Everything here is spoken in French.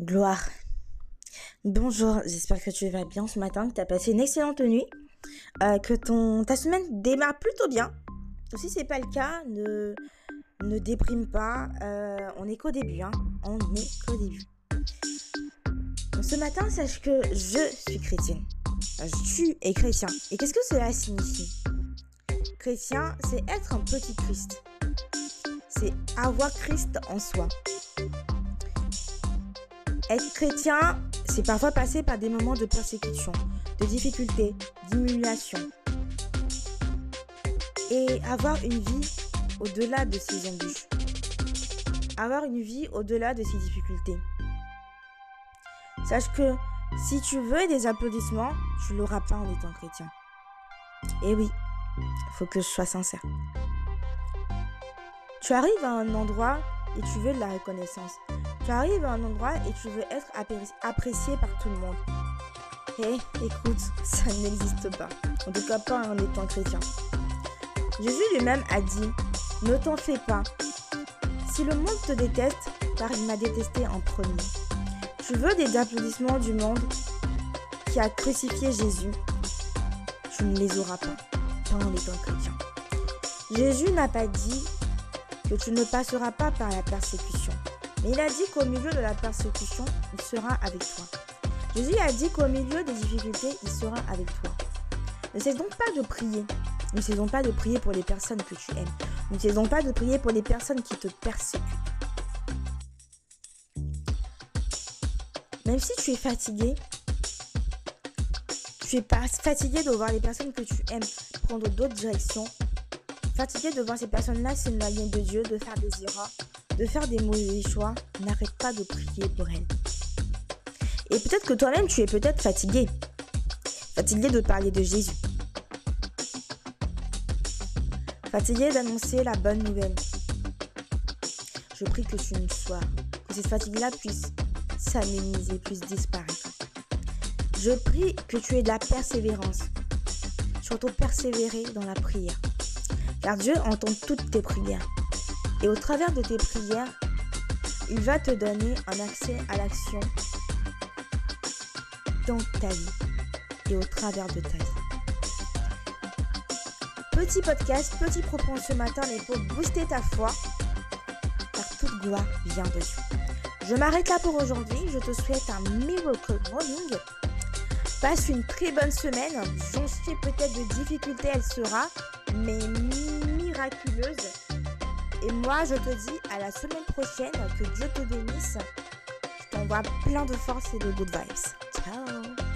Gloire. Bonjour, j'espère que tu vas bien ce matin, que tu as passé une excellente nuit, euh, que ton, ta semaine démarre plutôt bien. Si c'est pas le cas, ne, déprime pas, euh, on est qu'au début, hein. on est qu'au début. ce matin, sache que je suis chrétienne. Tu es chrétien. Et qu'est-ce que cela signifie? Chrétien, c'est être un petit Christ. C'est avoir Christ en soi. Être chrétien, c'est parfois passer par des moments de persécution, de difficultés, d'humiliation. Et avoir une vie au-delà de ces embûches. Avoir une vie au-delà de ces difficultés. Sache que si tu veux des applaudissements, tu l'auras pas en étant chrétien. Et oui, il faut que je sois sincère. Tu arrives à un endroit et tu veux de la reconnaissance. Tu arrives à un endroit et tu veux être apprécié par tout le monde. Eh, écoute, ça n'existe pas. En tout cas, pas en étant chrétien. Jésus lui-même a dit Ne t'en fais pas. Si le monde te déteste, car il m'a détesté en premier. Tu veux des applaudissements du monde qui a crucifié Jésus Tu ne les auras pas, pas en étant chrétien. Jésus n'a pas dit que tu ne passeras pas par la persécution. Mais il a dit qu'au milieu de la persécution, il sera avec toi. Jésus a dit qu'au milieu des difficultés, il sera avec toi. Ne cesse donc pas de prier. Ne cesse donc pas de prier pour les personnes que tu aimes. Ne cesse donc pas de prier pour les personnes qui te persécutent. Même si tu es fatigué, tu es fatigué de voir les personnes que tu aimes prendre d'autres directions, fatigué de voir ces personnes-là s'éloigner de Dieu, de faire des erreurs, de faire des mauvais choix, n'arrête pas de prier pour elle. Et peut-être que toi-même, tu es peut-être fatigué. Fatigué de parler de Jésus. Fatigué d'annoncer la bonne nouvelle. Je prie que tu ne sois, que cette fatigue-là puisse s'améniser, puisse disparaître. Je prie que tu aies de la persévérance. Surtout persévérer dans la prière. Car Dieu entend toutes tes prières. Et au travers de tes prières, il va te donner un accès à l'action dans ta vie et au travers de ta vie. Petit podcast, petit propos ce matin, mais pour booster ta foi, car toute gloire vient de Dieu. Je m'arrête là pour aujourd'hui. Je te souhaite un miracle morning. Passe une très bonne semaine. J'en sais peut-être de difficultés, elle sera, mais Et moi, je te dis à la semaine prochaine. Que Dieu te bénisse. Je t'envoie plein de force et de good vibes. Ciao